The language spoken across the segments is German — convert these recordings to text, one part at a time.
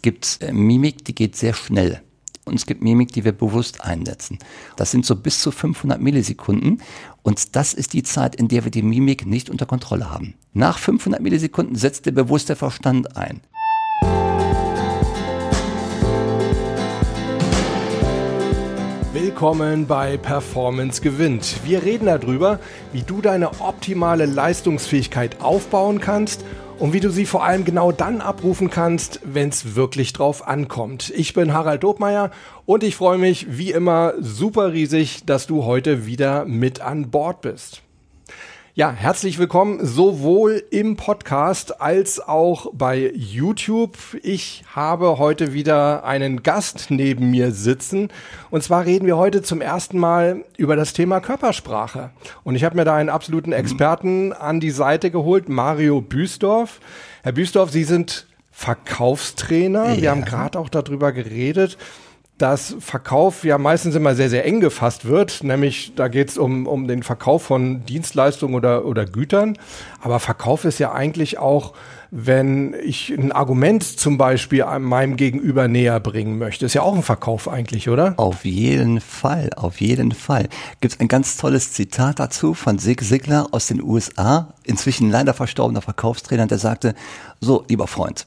Es gibt äh, Mimik, die geht sehr schnell. Und es gibt Mimik, die wir bewusst einsetzen. Das sind so bis zu 500 Millisekunden. Und das ist die Zeit, in der wir die Mimik nicht unter Kontrolle haben. Nach 500 Millisekunden setzt der bewusste Verstand ein. Willkommen bei Performance gewinnt. Wir reden darüber, wie du deine optimale Leistungsfähigkeit aufbauen kannst und wie du sie vor allem genau dann abrufen kannst, wenn es wirklich drauf ankommt. Ich bin Harald Dobmeier und ich freue mich wie immer super riesig, dass du heute wieder mit an Bord bist. Ja, herzlich willkommen sowohl im Podcast als auch bei YouTube. Ich habe heute wieder einen Gast neben mir sitzen. Und zwar reden wir heute zum ersten Mal über das Thema Körpersprache. Und ich habe mir da einen absoluten Experten an die Seite geholt, Mario Büsdorf. Herr Büsdorf, Sie sind Verkaufstrainer. Ja. Wir haben gerade auch darüber geredet dass Verkauf ja meistens immer sehr, sehr eng gefasst wird. Nämlich da geht es um, um den Verkauf von Dienstleistungen oder, oder Gütern. Aber Verkauf ist ja eigentlich auch, wenn ich ein Argument zum Beispiel meinem Gegenüber näher bringen möchte. Ist ja auch ein Verkauf eigentlich, oder? Auf jeden Fall, auf jeden Fall. Gibt es ein ganz tolles Zitat dazu von Sig Sigler aus den USA, inzwischen leider verstorbener Verkaufstrainer, der sagte, so, lieber Freund,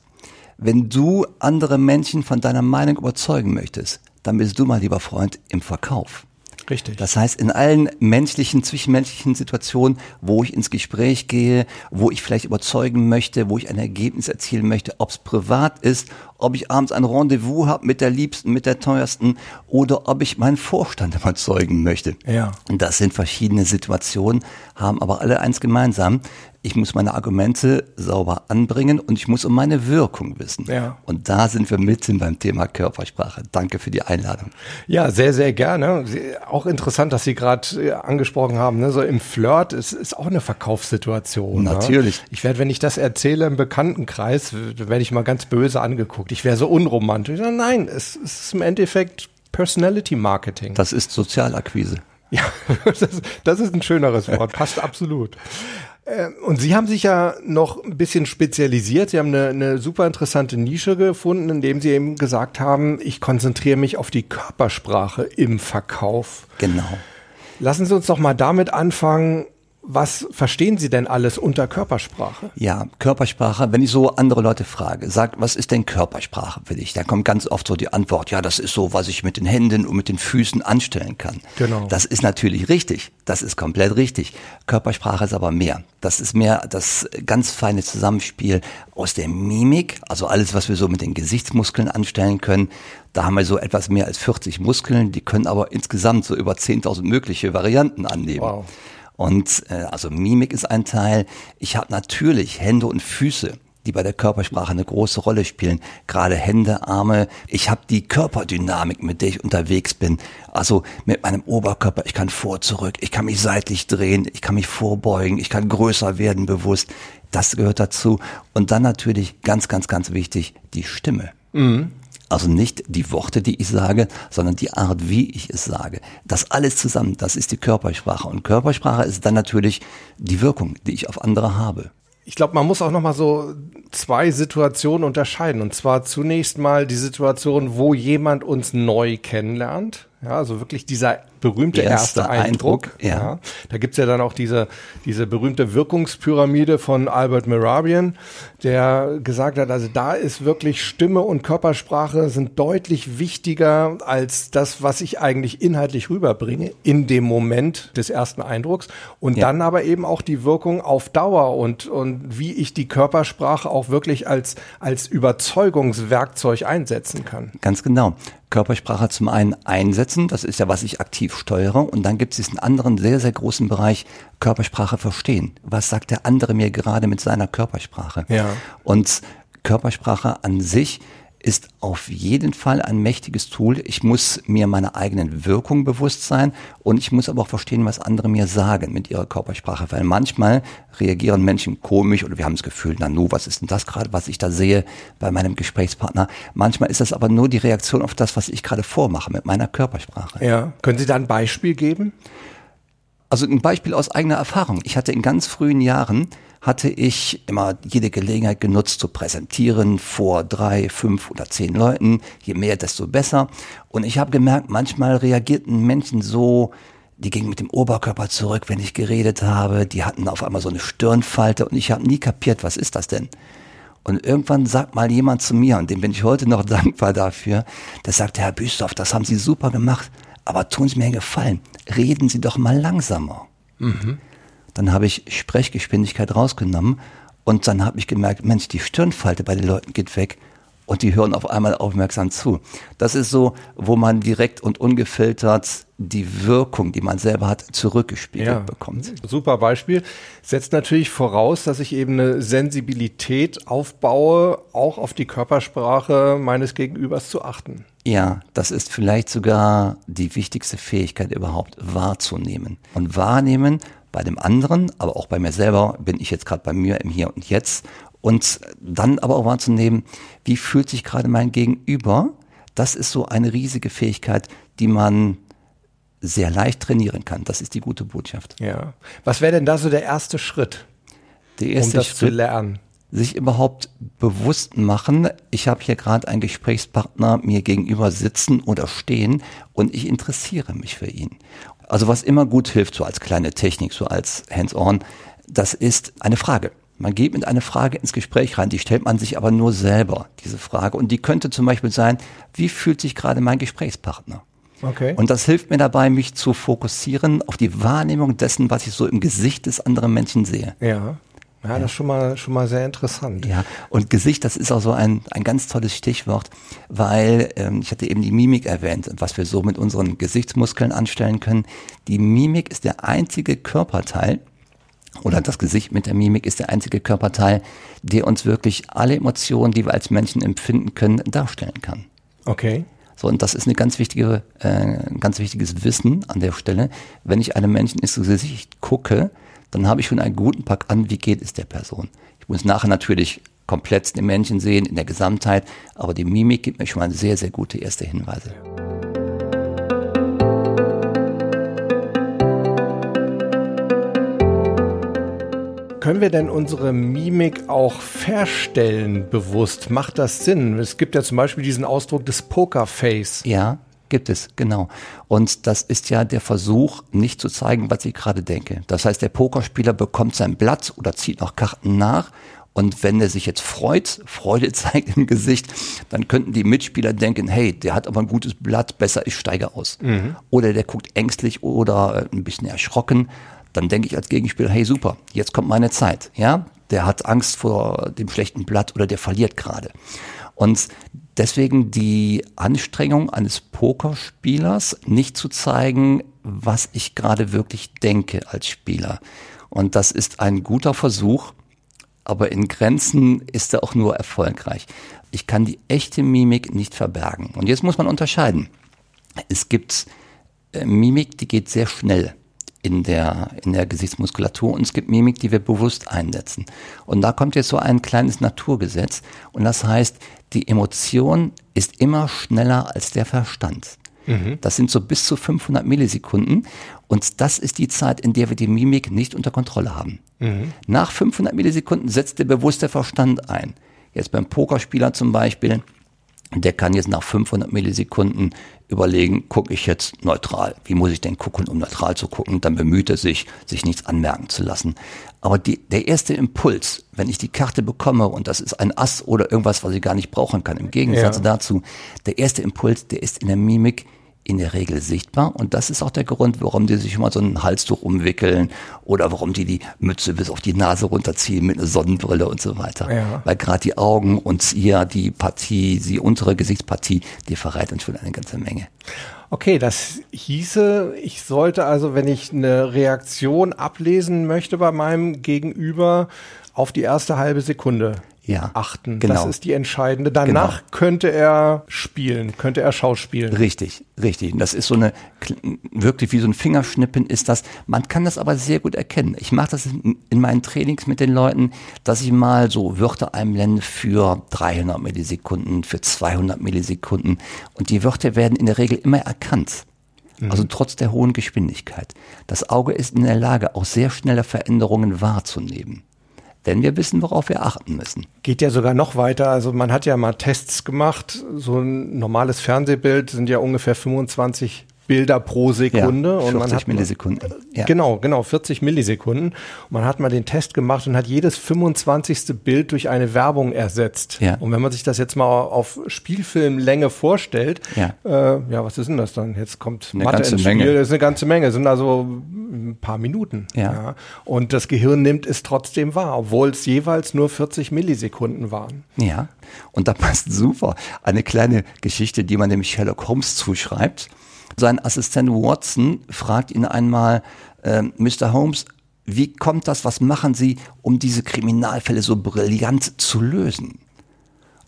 wenn du andere Menschen von deiner Meinung überzeugen möchtest, dann bist du mal lieber Freund im Verkauf. Richtig. Das heißt, in allen menschlichen, zwischenmenschlichen Situationen, wo ich ins Gespräch gehe, wo ich vielleicht überzeugen möchte, wo ich ein Ergebnis erzielen möchte, ob es privat ist, ob ich abends ein Rendezvous habe mit der Liebsten, mit der Teuersten oder ob ich meinen Vorstand überzeugen möchte. Ja. Und das sind verschiedene Situationen, haben aber alle eins gemeinsam. Ich muss meine Argumente sauber anbringen und ich muss um meine Wirkung wissen. Ja. Und da sind wir mitten beim Thema Körpersprache. Danke für die Einladung. Ja, sehr, sehr gerne. Auch interessant, dass Sie gerade äh, angesprochen haben, ne? so im Flirt ist, ist auch eine Verkaufssituation. Ne? Natürlich. Ne? Ich werde, wenn ich das erzähle im Bekanntenkreis, werde ich mal ganz böse angeguckt ich wäre so unromantisch. Nein, es, es ist im Endeffekt Personality Marketing. Das ist Sozialakquise. Ja, das, das ist ein schöneres Wort, passt absolut. Äh, und Sie haben sich ja noch ein bisschen spezialisiert. Sie haben eine, eine super interessante Nische gefunden, indem Sie eben gesagt haben, ich konzentriere mich auf die Körpersprache im Verkauf. Genau. Lassen Sie uns doch mal damit anfangen, was verstehen Sie denn alles unter Körpersprache? Ja, Körpersprache, wenn ich so andere Leute frage, sagt, was ist denn Körpersprache für dich? Da kommt ganz oft so die Antwort, ja, das ist so, was ich mit den Händen und mit den Füßen anstellen kann. Genau. Das ist natürlich richtig. Das ist komplett richtig. Körpersprache ist aber mehr. Das ist mehr das ganz feine Zusammenspiel aus der Mimik, also alles, was wir so mit den Gesichtsmuskeln anstellen können. Da haben wir so etwas mehr als 40 Muskeln, die können aber insgesamt so über 10.000 mögliche Varianten annehmen. Wow. Und äh, also Mimik ist ein Teil. Ich habe natürlich Hände und Füße die bei der Körpersprache eine große Rolle spielen. Gerade Hände, Arme. Ich habe die Körperdynamik, mit der ich unterwegs bin. Also mit meinem Oberkörper. Ich kann vor, zurück. Ich kann mich seitlich drehen. Ich kann mich vorbeugen. Ich kann größer werden bewusst. Das gehört dazu. Und dann natürlich ganz, ganz, ganz wichtig die Stimme. Mhm. Also nicht die Worte, die ich sage, sondern die Art, wie ich es sage. Das alles zusammen, das ist die Körpersprache. Und Körpersprache ist dann natürlich die Wirkung, die ich auf andere habe. Ich glaube, man muss auch noch mal so zwei Situationen unterscheiden. Und zwar zunächst mal die Situation, wo jemand uns neu kennenlernt. Ja, also wirklich dieser berühmte erste, erste Eindruck. Eindruck ja. ja. Da gibt's ja dann auch diese, diese berühmte Wirkungspyramide von Albert Merabian, der gesagt hat, also da ist wirklich Stimme und Körpersprache sind deutlich wichtiger als das, was ich eigentlich inhaltlich rüberbringe in dem Moment des ersten Eindrucks. Und ja. dann aber eben auch die Wirkung auf Dauer und, und wie ich die Körpersprache auch wirklich als, als Überzeugungswerkzeug einsetzen kann. Ganz genau. Körpersprache zum einen einsetzen, das ist ja, was ich aktiv steuere, und dann gibt es diesen anderen sehr, sehr großen Bereich Körpersprache verstehen. Was sagt der andere mir gerade mit seiner Körpersprache? Ja. Und Körpersprache an sich ist auf jeden Fall ein mächtiges Tool. Ich muss mir meiner eigenen Wirkung bewusst sein und ich muss aber auch verstehen, was andere mir sagen mit ihrer Körpersprache, weil manchmal reagieren Menschen komisch oder wir haben das Gefühl, na nu, was ist denn das gerade, was ich da sehe bei meinem Gesprächspartner? Manchmal ist das aber nur die Reaktion auf das, was ich gerade vormache mit meiner Körpersprache. Ja. Können Sie da ein Beispiel geben? Also ein Beispiel aus eigener Erfahrung. Ich hatte in ganz frühen Jahren hatte ich immer jede Gelegenheit genutzt zu präsentieren vor drei, fünf oder zehn Leuten. Je mehr, desto besser. Und ich habe gemerkt, manchmal reagierten Menschen so, die gingen mit dem Oberkörper zurück, wenn ich geredet habe. Die hatten auf einmal so eine Stirnfalte und ich habe nie kapiert, was ist das denn? Und irgendwann sagt mal jemand zu mir, und dem bin ich heute noch dankbar dafür, der sagte, Herr Büstorf, das haben Sie super gemacht, aber tun Sie mir einen Gefallen, reden Sie doch mal langsamer. Mhm. Dann habe ich Sprechgeschwindigkeit rausgenommen und dann habe ich gemerkt, Mensch, die Stirnfalte bei den Leuten geht weg und die hören auf einmal aufmerksam zu. Das ist so, wo man direkt und ungefiltert die Wirkung, die man selber hat, zurückgespiegelt ja, bekommt. Super Beispiel. Setzt natürlich voraus, dass ich eben eine Sensibilität aufbaue, auch auf die Körpersprache meines Gegenübers zu achten. Ja, das ist vielleicht sogar die wichtigste Fähigkeit überhaupt, wahrzunehmen. Und wahrnehmen bei dem anderen, aber auch bei mir selber, bin ich jetzt gerade bei mir im Hier und Jetzt. Und dann aber auch wahrzunehmen, wie fühlt sich gerade mein Gegenüber? Das ist so eine riesige Fähigkeit, die man sehr leicht trainieren kann. Das ist die gute Botschaft. Ja. Was wäre denn da so der erste Schritt, der erste um das Schritt, zu lernen? Sich überhaupt bewusst machen, ich habe hier gerade einen Gesprächspartner mir gegenüber sitzen oder stehen und ich interessiere mich für ihn. Also was immer gut hilft, so als kleine Technik, so als Hands-on, das ist eine Frage. Man geht mit einer Frage ins Gespräch rein, die stellt man sich aber nur selber, diese Frage. Und die könnte zum Beispiel sein, wie fühlt sich gerade mein Gesprächspartner? Okay. Und das hilft mir dabei, mich zu fokussieren auf die Wahrnehmung dessen, was ich so im Gesicht des anderen Menschen sehe. Ja. Ja, das ist schon mal, schon mal sehr interessant. Ja, und Gesicht, das ist auch so ein, ein ganz tolles Stichwort, weil ähm, ich hatte eben die Mimik erwähnt, was wir so mit unseren Gesichtsmuskeln anstellen können. Die Mimik ist der einzige Körperteil, oder das Gesicht mit der Mimik ist der einzige Körperteil, der uns wirklich alle Emotionen, die wir als Menschen empfinden können, darstellen kann. Okay. So, und das ist eine ganz wichtige, äh, ein ganz wichtiges Wissen an der Stelle. Wenn ich einem Menschen ins Gesicht gucke, dann habe ich schon einen guten Pack an, wie geht es der Person. Ich muss nachher natürlich komplett den Menschen sehen, in der Gesamtheit, aber die Mimik gibt mir schon mal sehr, sehr gute erste Hinweise. Können wir denn unsere Mimik auch verstellen bewusst? Macht das Sinn? Es gibt ja zum Beispiel diesen Ausdruck des Pokerface. Ja, Gibt es, genau. Und das ist ja der Versuch, nicht zu zeigen, was ich gerade denke. Das heißt, der Pokerspieler bekommt sein Blatt oder zieht noch Karten nach und wenn er sich jetzt freut, Freude zeigt im Gesicht, dann könnten die Mitspieler denken, hey, der hat aber ein gutes Blatt, besser, ich steige aus. Mhm. Oder der guckt ängstlich oder ein bisschen erschrocken. Dann denke ich als Gegenspieler, hey, super, jetzt kommt meine Zeit. Ja, der hat Angst vor dem schlechten Blatt oder der verliert gerade. Und deswegen die Anstrengung eines Pokerspielers, nicht zu zeigen, was ich gerade wirklich denke als Spieler. Und das ist ein guter Versuch, aber in Grenzen ist er auch nur erfolgreich. Ich kann die echte Mimik nicht verbergen. Und jetzt muss man unterscheiden. Es gibt äh, Mimik, die geht sehr schnell in der, in der Gesichtsmuskulatur und es gibt Mimik, die wir bewusst einsetzen. Und da kommt jetzt so ein kleines Naturgesetz und das heißt, die Emotion ist immer schneller als der Verstand. Mhm. Das sind so bis zu 500 Millisekunden und das ist die Zeit, in der wir die Mimik nicht unter Kontrolle haben. Mhm. Nach 500 Millisekunden setzt der bewusste Verstand ein. Jetzt beim Pokerspieler zum Beispiel, der kann jetzt nach 500 Millisekunden überlegen, gucke ich jetzt neutral? Wie muss ich denn gucken, um neutral zu gucken? Dann bemüht er sich, sich nichts anmerken zu lassen. Aber die, der erste Impuls, wenn ich die Karte bekomme und das ist ein Ass oder irgendwas, was ich gar nicht brauchen kann, im Gegensatz ja. dazu, der erste Impuls, der ist in der Mimik in der Regel sichtbar. Und das ist auch der Grund, warum die sich immer so ein Halstuch umwickeln oder warum die die Mütze bis auf die Nase runterziehen mit einer Sonnenbrille und so weiter. Ja. Weil gerade die Augen und hier die Partie, die untere Gesichtspartie, die verrät uns schon eine ganze Menge. Okay, das hieße, ich sollte also, wenn ich eine Reaktion ablesen möchte bei meinem Gegenüber, auf die erste halbe Sekunde ja, achten. Genau. Das ist die entscheidende. Danach genau. könnte er spielen, könnte er schauspielen. Richtig, richtig. Und das ist so eine, wirklich wie so ein Fingerschnippen ist das. Man kann das aber sehr gut erkennen. Ich mache das in meinen Trainings mit den Leuten, dass ich mal so Wörter einblende für 300 Millisekunden, für 200 Millisekunden. Und die Wörter werden in der Regel immer erkannt. Mhm. Also trotz der hohen Geschwindigkeit. Das Auge ist in der Lage, auch sehr schnelle Veränderungen wahrzunehmen wenn wir wissen, worauf wir achten müssen. Geht ja sogar noch weiter. Also man hat ja mal Tests gemacht. So ein normales Fernsehbild sind ja ungefähr 25 Bilder pro Sekunde. Ja, 40 und man hat Millisekunden. Ja. Genau, genau, 40 Millisekunden. Und man hat mal den Test gemacht und hat jedes 25. Bild durch eine Werbung ersetzt. Ja. Und wenn man sich das jetzt mal auf Spielfilmlänge vorstellt, ja, äh, ja was ist denn das dann? Jetzt kommt eine Mathe ganze ins Spiel. Menge. Das ist eine ganze Menge. Das sind also ein paar Minuten. Ja. Und das Gehirn nimmt es trotzdem wahr, obwohl es jeweils nur 40 Millisekunden waren. Ja. Und da passt super eine kleine Geschichte, die man dem Sherlock Holmes zuschreibt. Sein Assistent Watson fragt ihn einmal, äh, Mr. Holmes, wie kommt das, was machen Sie, um diese Kriminalfälle so brillant zu lösen?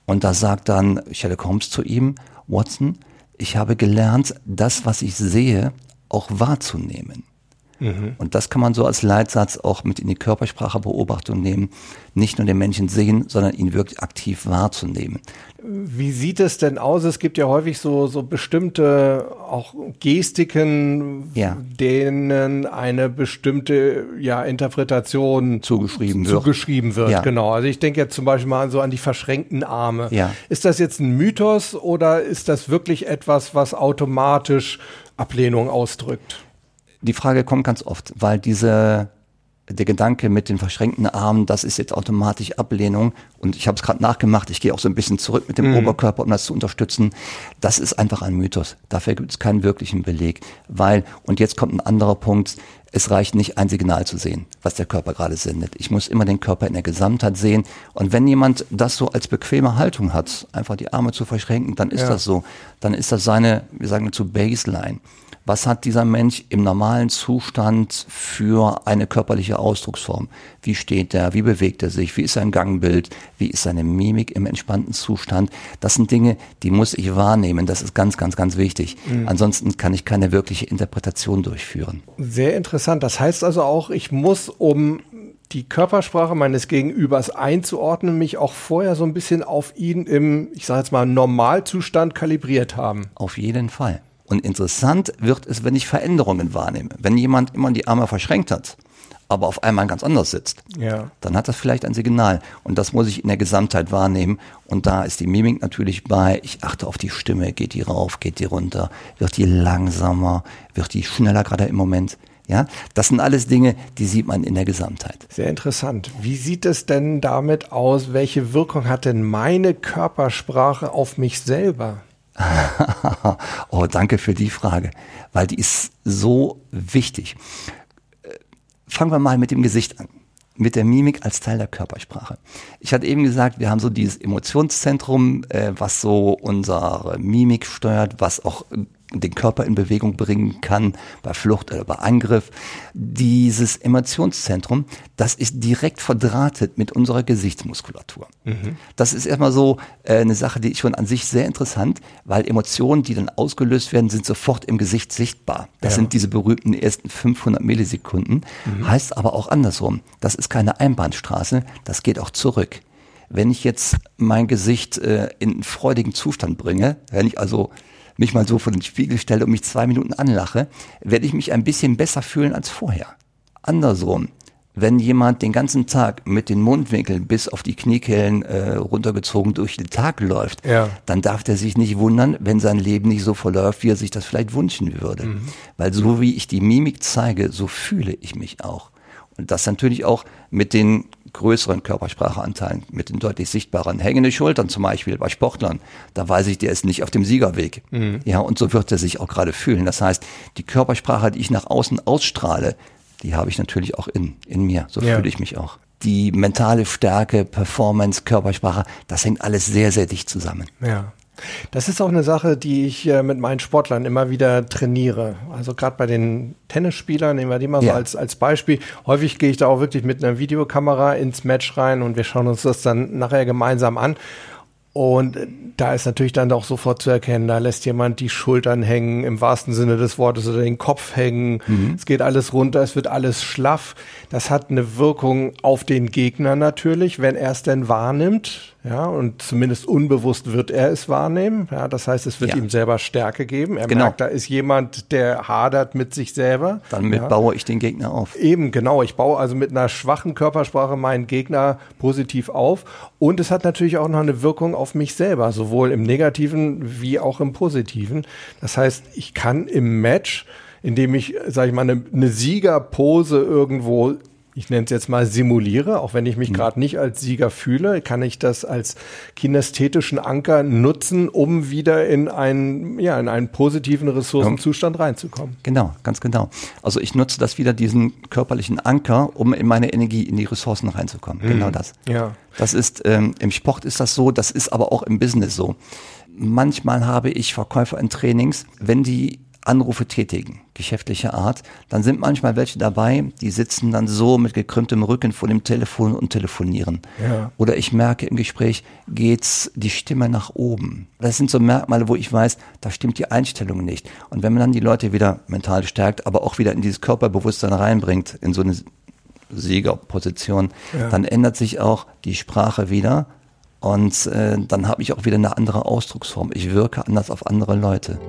Und da sagt dann Sherlock Holmes zu ihm, Watson, ich habe gelernt, das, was ich sehe, auch wahrzunehmen. Mhm. Und das kann man so als Leitsatz auch mit in die Körpersprachebeobachtung nehmen. Nicht nur den Menschen sehen, sondern ihn wirklich aktiv wahrzunehmen. Wie sieht es denn aus? Es gibt ja häufig so, so bestimmte auch Gestiken, ja. denen eine bestimmte ja, Interpretation zugeschrieben wird. Zugeschrieben wird, ja. genau. Also ich denke jetzt zum Beispiel mal so an die verschränkten Arme. Ja. Ist das jetzt ein Mythos oder ist das wirklich etwas, was automatisch Ablehnung ausdrückt? Die Frage kommt ganz oft, weil diese der Gedanke mit den verschränkten Armen, das ist jetzt automatisch Ablehnung. Und ich habe es gerade nachgemacht, ich gehe auch so ein bisschen zurück mit dem mhm. Oberkörper, um das zu unterstützen. Das ist einfach ein Mythos. Dafür gibt es keinen wirklichen Beleg. Weil, und jetzt kommt ein anderer Punkt, es reicht nicht, ein Signal zu sehen, was der Körper gerade sendet. Ich muss immer den Körper in der Gesamtheit sehen. Und wenn jemand das so als bequeme Haltung hat, einfach die Arme zu verschränken, dann ist ja. das so. Dann ist das seine, wir sagen zu Baseline was hat dieser Mensch im normalen Zustand für eine körperliche Ausdrucksform? Wie steht er? Wie bewegt er sich? Wie ist sein Gangbild? Wie ist seine Mimik im entspannten Zustand? Das sind Dinge, die muss ich wahrnehmen. Das ist ganz, ganz, ganz wichtig. Mhm. Ansonsten kann ich keine wirkliche Interpretation durchführen. Sehr interessant. Das heißt also auch, ich muss, um die Körpersprache meines Gegenübers einzuordnen, mich auch vorher so ein bisschen auf ihn im, ich sage jetzt mal, Normalzustand kalibriert haben. Auf jeden Fall. Und interessant wird es, wenn ich Veränderungen wahrnehme. Wenn jemand immer die Arme verschränkt hat, aber auf einmal ganz anders sitzt, ja. dann hat das vielleicht ein Signal. Und das muss ich in der Gesamtheit wahrnehmen. Und da ist die Mimik natürlich bei. Ich achte auf die Stimme. Geht die rauf, geht die runter? Wird die langsamer? Wird die schneller gerade im Moment? Ja, das sind alles Dinge, die sieht man in der Gesamtheit. Sehr interessant. Wie sieht es denn damit aus? Welche Wirkung hat denn meine Körpersprache auf mich selber? oh, danke für die Frage, weil die ist so wichtig. Äh, fangen wir mal mit dem Gesicht an, mit der Mimik als Teil der Körpersprache. Ich hatte eben gesagt, wir haben so dieses Emotionszentrum, äh, was so unsere Mimik steuert, was auch den Körper in Bewegung bringen kann, bei Flucht oder bei Angriff. Dieses Emotionszentrum, das ist direkt verdrahtet mit unserer Gesichtsmuskulatur. Mhm. Das ist erstmal so äh, eine Sache, die ich schon an sich sehr interessant, weil Emotionen, die dann ausgelöst werden, sind sofort im Gesicht sichtbar. Das ja. sind diese berühmten ersten 500 Millisekunden. Mhm. Heißt aber auch andersrum. Das ist keine Einbahnstraße, das geht auch zurück. Wenn ich jetzt mein Gesicht äh, in einen freudigen Zustand bringe, wenn ich also mich mal so vor den Spiegel stelle und mich zwei Minuten anlache, werde ich mich ein bisschen besser fühlen als vorher. Andersrum, wenn jemand den ganzen Tag mit den Mundwinkeln bis auf die Kniekehlen äh, runtergezogen durch den Tag läuft, ja. dann darf der sich nicht wundern, wenn sein Leben nicht so verläuft, wie er sich das vielleicht wünschen würde. Mhm. Weil so wie ich die Mimik zeige, so fühle ich mich auch. Und das natürlich auch mit den größeren Körperspracheanteilen, mit den deutlich sichtbaren hängende Schultern zum Beispiel bei Sportlern. Da weiß ich, der ist nicht auf dem Siegerweg. Mhm. Ja, und so wird er sich auch gerade fühlen. Das heißt, die Körpersprache, die ich nach außen ausstrahle, die habe ich natürlich auch in, in mir. So ja. fühle ich mich auch. Die mentale Stärke, Performance, Körpersprache, das hängt alles sehr, sehr dicht zusammen. Ja. Das ist auch eine Sache, die ich äh, mit meinen Sportlern immer wieder trainiere. Also gerade bei den Tennisspielern, nehmen wir die mal ja. so als, als Beispiel. Häufig gehe ich da auch wirklich mit einer Videokamera ins Match rein und wir schauen uns das dann nachher gemeinsam an. Und da ist natürlich dann auch sofort zu erkennen, da lässt jemand die Schultern hängen, im wahrsten Sinne des Wortes, oder den Kopf hängen. Mhm. Es geht alles runter, es wird alles schlaff. Das hat eine Wirkung auf den Gegner natürlich, wenn er es denn wahrnimmt. Ja, und zumindest unbewusst wird er es wahrnehmen. Ja, das heißt, es wird ja. ihm selber Stärke geben. Er genau. merkt, da ist jemand, der hadert mit sich selber. Dann ja. baue ich den Gegner auf. Eben, genau. Ich baue also mit einer schwachen Körpersprache meinen Gegner positiv auf. Und es hat natürlich auch noch eine Wirkung auf mich selber, sowohl im Negativen wie auch im Positiven. Das heißt, ich kann im Match, indem ich, sage ich mal, eine, eine Siegerpose irgendwo ich nenne es jetzt mal simuliere, auch wenn ich mich mhm. gerade nicht als Sieger fühle, kann ich das als kinästhetischen Anker nutzen, um wieder in einen, ja, in einen positiven Ressourcenzustand reinzukommen. Genau, ganz genau. Also ich nutze das wieder, diesen körperlichen Anker, um in meine Energie, in die Ressourcen reinzukommen. Mhm. Genau das. Ja. Das ist, ähm, im Sport ist das so, das ist aber auch im Business so. Manchmal habe ich Verkäufer in Trainings, wenn die Anrufe tätigen, geschäftlicher Art, dann sind manchmal welche dabei, die sitzen dann so mit gekrümmtem Rücken vor dem Telefon und telefonieren. Ja. Oder ich merke im Gespräch, geht's die Stimme nach oben. Das sind so Merkmale, wo ich weiß, da stimmt die Einstellung nicht. Und wenn man dann die Leute wieder mental stärkt, aber auch wieder in dieses Körperbewusstsein reinbringt, in so eine Siegerposition, ja. dann ändert sich auch die Sprache wieder. Und äh, dann habe ich auch wieder eine andere Ausdrucksform. Ich wirke anders auf andere Leute.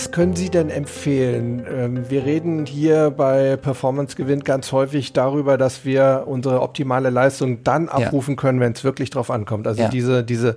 Was können Sie denn empfehlen? Ähm, wir reden hier bei Performance Gewinn ganz häufig darüber, dass wir unsere optimale Leistung dann abrufen können, wenn es wirklich drauf ankommt. Also ja. diese, diese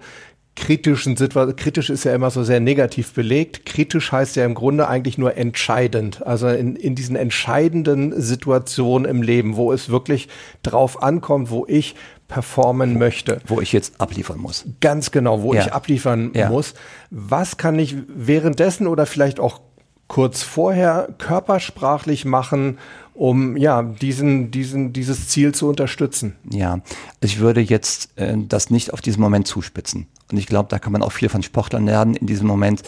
kritischen Situationen, kritisch ist ja immer so sehr negativ belegt. Kritisch heißt ja im Grunde eigentlich nur entscheidend. Also in, in diesen entscheidenden Situationen im Leben, wo es wirklich drauf ankommt, wo ich performen möchte. Wo ich jetzt abliefern muss. Ganz genau, wo ja. ich abliefern ja. muss. Was kann ich währenddessen oder vielleicht auch kurz vorher körpersprachlich machen, um ja diesen, diesen, dieses Ziel zu unterstützen? Ja, ich würde jetzt äh, das nicht auf diesen Moment zuspitzen. Und ich glaube, da kann man auch viel von Sportlern lernen in diesem Moment.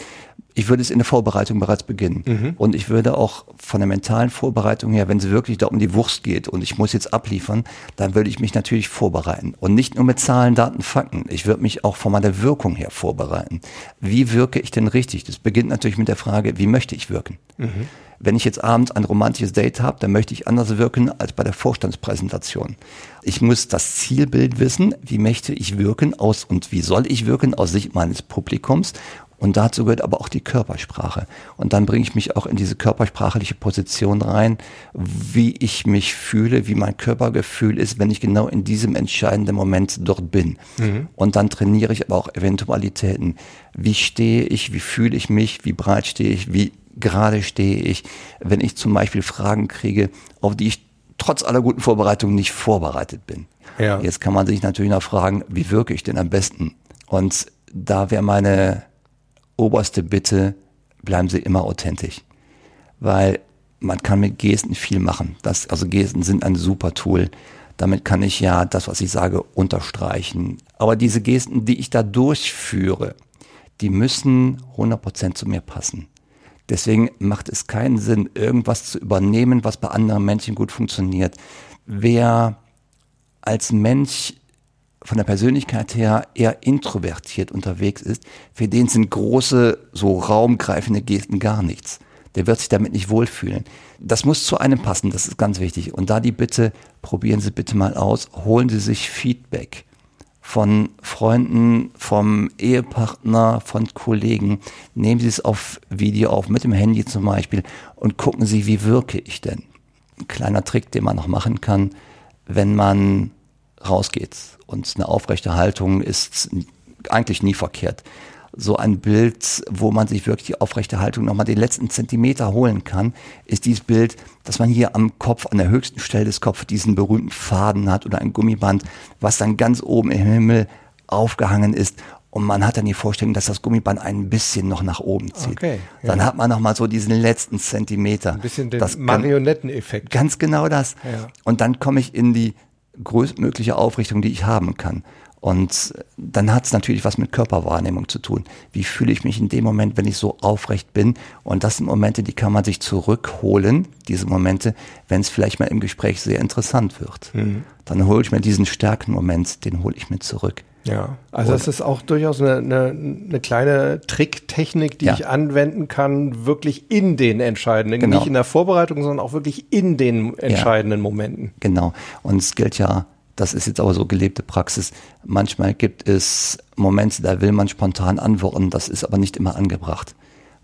Ich würde es in der Vorbereitung bereits beginnen. Mhm. Und ich würde auch von der mentalen Vorbereitung her, wenn es wirklich da um die Wurst geht und ich muss jetzt abliefern, dann würde ich mich natürlich vorbereiten. Und nicht nur mit Zahlen, Daten, Fakten. Ich würde mich auch von meiner Wirkung her vorbereiten. Wie wirke ich denn richtig? Das beginnt natürlich mit der Frage, wie möchte ich wirken? Mhm. Wenn ich jetzt abends ein romantisches Date habe, dann möchte ich anders wirken als bei der Vorstandspräsentation. Ich muss das Zielbild wissen, wie möchte ich wirken aus und wie soll ich wirken aus Sicht meines Publikums und dazu gehört aber auch die Körpersprache. Und dann bringe ich mich auch in diese körpersprachliche Position rein, wie ich mich fühle, wie mein Körpergefühl ist, wenn ich genau in diesem entscheidenden Moment dort bin. Mhm. Und dann trainiere ich aber auch Eventualitäten. Wie stehe ich, wie fühle ich mich, wie breit stehe ich, wie gerade stehe ich, wenn ich zum Beispiel Fragen kriege, auf die ich trotz aller guten Vorbereitungen nicht vorbereitet bin. Ja. Jetzt kann man sich natürlich noch fragen, wie wirke ich denn am besten? Und da wäre meine oberste Bitte, bleiben Sie immer authentisch. Weil man kann mit Gesten viel machen. Das, also Gesten sind ein super Tool. Damit kann ich ja das, was ich sage, unterstreichen. Aber diese Gesten, die ich da durchführe, die müssen 100% zu mir passen. Deswegen macht es keinen Sinn, irgendwas zu übernehmen, was bei anderen Menschen gut funktioniert. Wer als Mensch von der Persönlichkeit her eher introvertiert unterwegs ist, für den sind große, so raumgreifende Gesten gar nichts. Der wird sich damit nicht wohlfühlen. Das muss zu einem passen, das ist ganz wichtig. Und da die Bitte, probieren Sie bitte mal aus, holen Sie sich Feedback von Freunden, vom Ehepartner, von Kollegen. Nehmen Sie es auf Video auf, mit dem Handy zum Beispiel, und gucken Sie, wie wirke ich denn. Ein kleiner Trick, den man noch machen kann, wenn man rausgeht und eine aufrechte Haltung ist eigentlich nie verkehrt so ein Bild, wo man sich wirklich die aufrechte Haltung nochmal den letzten Zentimeter holen kann, ist dieses Bild, dass man hier am Kopf, an der höchsten Stelle des Kopfes diesen berühmten Faden hat oder ein Gummiband, was dann ganz oben im Himmel aufgehangen ist und man hat dann die Vorstellung, dass das Gummiband ein bisschen noch nach oben zieht. Okay, ja. Dann hat man noch mal so diesen letzten Zentimeter. Ein bisschen den das Marionetteneffekt. Ganz genau das. Ja. Und dann komme ich in die größtmögliche Aufrichtung, die ich haben kann. Und dann hat es natürlich was mit Körperwahrnehmung zu tun. Wie fühle ich mich in dem Moment, wenn ich so aufrecht bin? Und das sind Momente, die kann man sich zurückholen, diese Momente, wenn es vielleicht mal im Gespräch sehr interessant wird. Mhm. Dann hole ich mir diesen Stärkenmoment, den hole ich mir zurück. Ja, also das ist auch durchaus eine, eine, eine kleine Tricktechnik, die ja. ich anwenden kann, wirklich in den entscheidenden, genau. nicht in der Vorbereitung, sondern auch wirklich in den entscheidenden ja. Momenten. Genau. Und es gilt ja, das ist jetzt aber so gelebte Praxis. Manchmal gibt es Momente, da will man spontan antworten, das ist aber nicht immer angebracht.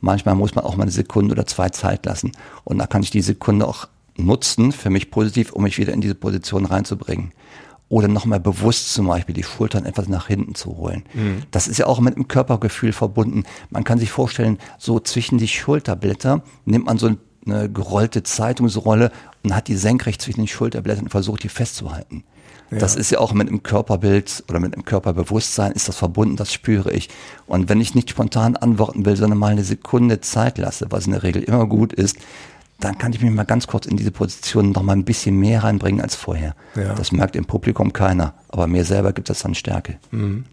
Manchmal muss man auch mal eine Sekunde oder zwei Zeit lassen. Und da kann ich die Sekunde auch nutzen, für mich positiv, um mich wieder in diese Position reinzubringen. Oder nochmal bewusst zum Beispiel die Schultern etwas nach hinten zu holen. Mhm. Das ist ja auch mit dem Körpergefühl verbunden. Man kann sich vorstellen, so zwischen die Schulterblätter nimmt man so eine gerollte Zeitungsrolle und hat die senkrecht zwischen den Schulterblättern und versucht, die festzuhalten. Ja. Das ist ja auch mit dem Körperbild oder mit dem Körperbewusstsein ist das verbunden, das spüre ich. Und wenn ich nicht spontan antworten will, sondern mal eine Sekunde Zeit lasse, was in der Regel immer gut ist, dann kann ich mich mal ganz kurz in diese Position noch mal ein bisschen mehr reinbringen als vorher. Ja. Das merkt im Publikum keiner, aber mir selber gibt das dann Stärke. Mhm.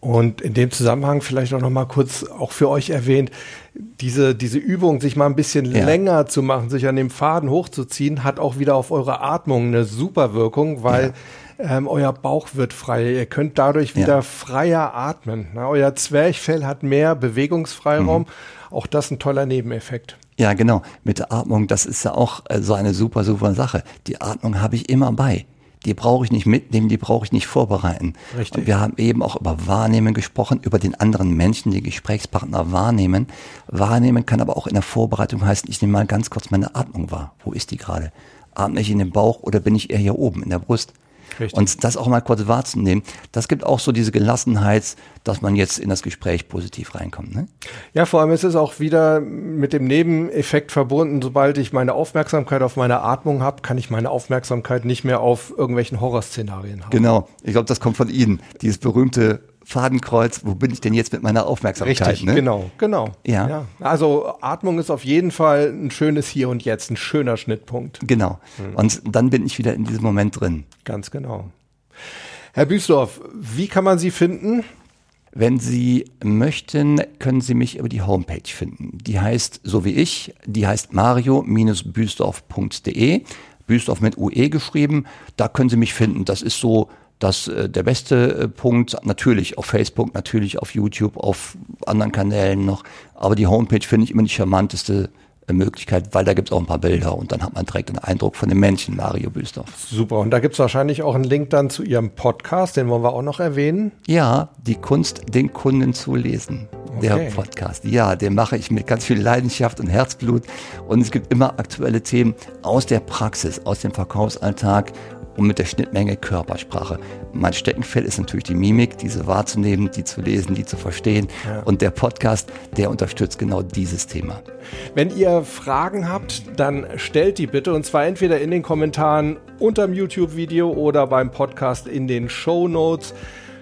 Und in dem Zusammenhang vielleicht auch noch mal kurz auch für euch erwähnt, diese, diese Übung, sich mal ein bisschen ja. länger zu machen, sich an dem Faden hochzuziehen, hat auch wieder auf eure Atmung eine super Wirkung, weil ja. ähm, euer Bauch wird frei. Ihr könnt dadurch wieder ja. freier atmen. Na, euer Zwerchfell hat mehr Bewegungsfreiraum. Mhm. Auch das ein toller Nebeneffekt. Ja, genau. Mit der Atmung, das ist ja auch äh, so eine super, super Sache. Die Atmung habe ich immer bei. Die brauche ich nicht mitnehmen, die brauche ich nicht vorbereiten. Richtig. Und wir haben eben auch über Wahrnehmen gesprochen, über den anderen Menschen, den Gesprächspartner wahrnehmen. Wahrnehmen kann aber auch in der Vorbereitung heißen, ich nehme mal ganz kurz meine Atmung wahr. Wo ist die gerade? Atme ich in den Bauch oder bin ich eher hier oben in der Brust? Richtig. Und das auch mal kurz wahrzunehmen, das gibt auch so diese Gelassenheit, dass man jetzt in das Gespräch positiv reinkommt. Ne? Ja, vor allem ist es auch wieder mit dem Nebeneffekt verbunden, sobald ich meine Aufmerksamkeit auf meine Atmung habe, kann ich meine Aufmerksamkeit nicht mehr auf irgendwelchen Horrorszenarien haben. Genau, ich glaube, das kommt von Ihnen, dieses berühmte Fadenkreuz, wo bin ich denn jetzt mit meiner Aufmerksamkeit? Richtig, ne? genau, genau. Ja. ja. Also Atmung ist auf jeden Fall ein schönes Hier und Jetzt, ein schöner Schnittpunkt. Genau. Mhm. Und dann bin ich wieder in diesem Moment drin. Ganz genau. Herr Büsdorf, wie kann man Sie finden? Wenn Sie möchten, können Sie mich über die Homepage finden. Die heißt, so wie ich, die heißt mario-büsdorf.de. Büsdorf mit UE geschrieben. Da können Sie mich finden. Das ist so das äh, der beste äh, Punkt. Natürlich auf Facebook, natürlich auf YouTube, auf anderen Kanälen noch. Aber die Homepage finde ich immer die charmanteste äh, Möglichkeit, weil da gibt es auch ein paar Bilder und dann hat man direkt einen Eindruck von dem Männchen Mario Büstorf. Super. Und da gibt es wahrscheinlich auch einen Link dann zu Ihrem Podcast, den wollen wir auch noch erwähnen. Ja, die Kunst, den Kunden zu lesen. Okay. Der Podcast. Ja, den mache ich mit ganz viel Leidenschaft und Herzblut. Und es gibt immer aktuelle Themen aus der Praxis, aus dem Verkaufsalltag und mit der Schnittmenge Körpersprache. Mein Steckenfeld ist natürlich die Mimik, diese wahrzunehmen, die zu lesen, die zu verstehen. Ja. Und der Podcast, der unterstützt genau dieses Thema. Wenn ihr Fragen habt, dann stellt die bitte und zwar entweder in den Kommentaren unter dem YouTube-Video oder beim Podcast in den Show Notes.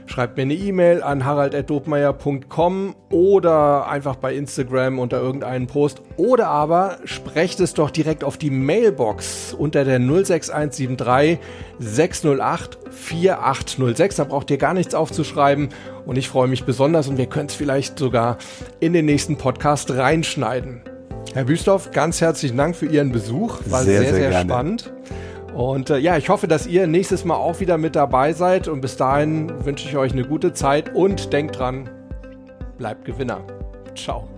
Schreibt mir eine E-Mail an harald.dobmeier.com oder einfach bei Instagram unter irgendeinen Post. Oder aber sprecht es doch direkt auf die Mailbox unter der 06173 608 4806. Da braucht ihr gar nichts aufzuschreiben. Und ich freue mich besonders und wir können es vielleicht sogar in den nächsten Podcast reinschneiden. Herr Büstorf, ganz herzlichen Dank für Ihren Besuch. War sehr, sehr, sehr, sehr spannend. Und äh, ja, ich hoffe, dass ihr nächstes Mal auch wieder mit dabei seid. Und bis dahin wünsche ich euch eine gute Zeit und denkt dran, bleibt Gewinner. Ciao.